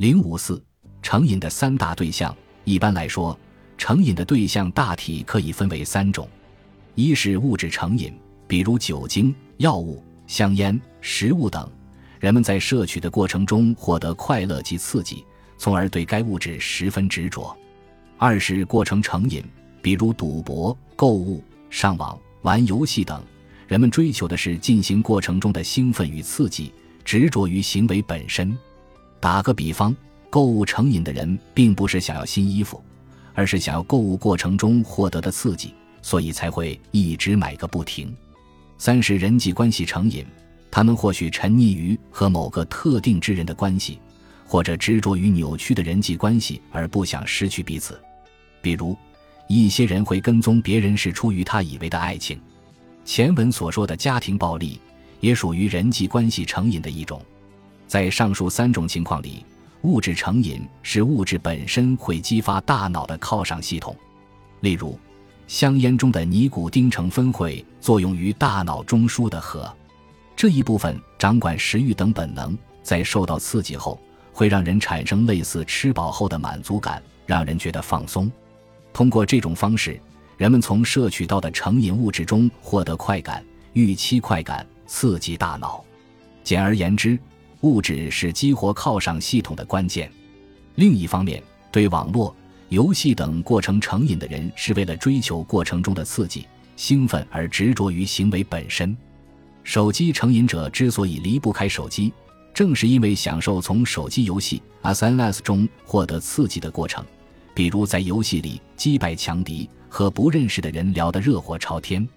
零五四成瘾的三大对象，一般来说，成瘾的对象大体可以分为三种：一是物质成瘾，比如酒精、药物、香烟、食物等，人们在摄取的过程中获得快乐及刺激，从而对该物质十分执着；二是过程成瘾，比如赌博、购物、上网、玩游戏等，人们追求的是进行过程中的兴奋与刺激，执着于行为本身。打个比方，购物成瘾的人并不是想要新衣服，而是想要购物过程中获得的刺激，所以才会一直买个不停。三是人际关系成瘾，他们或许沉溺于和某个特定之人的关系，或者执着于扭曲的人际关系而不想失去彼此。比如，一些人会跟踪别人是出于他以为的爱情。前文所说的家庭暴力，也属于人际关系成瘾的一种。在上述三种情况里，物质成瘾是物质本身会激发大脑的犒赏系统，例如，香烟中的尼古丁成分会作用于大脑中枢的核，这一部分掌管食欲等本能，在受到刺激后，会让人产生类似吃饱后的满足感，让人觉得放松。通过这种方式，人们从摄取到的成瘾物质中获得快感，预期快感刺激大脑。简而言之。物质是激活犒赏系统的关键。另一方面，对网络游戏等过程成瘾的人，是为了追求过程中的刺激、兴奋而执着于行为本身。手机成瘾者之所以离不开手机，正是因为享受从手机游戏 SNS 中获得刺激的过程，比如在游戏里击败强敌、和不认识的人聊得热火朝天。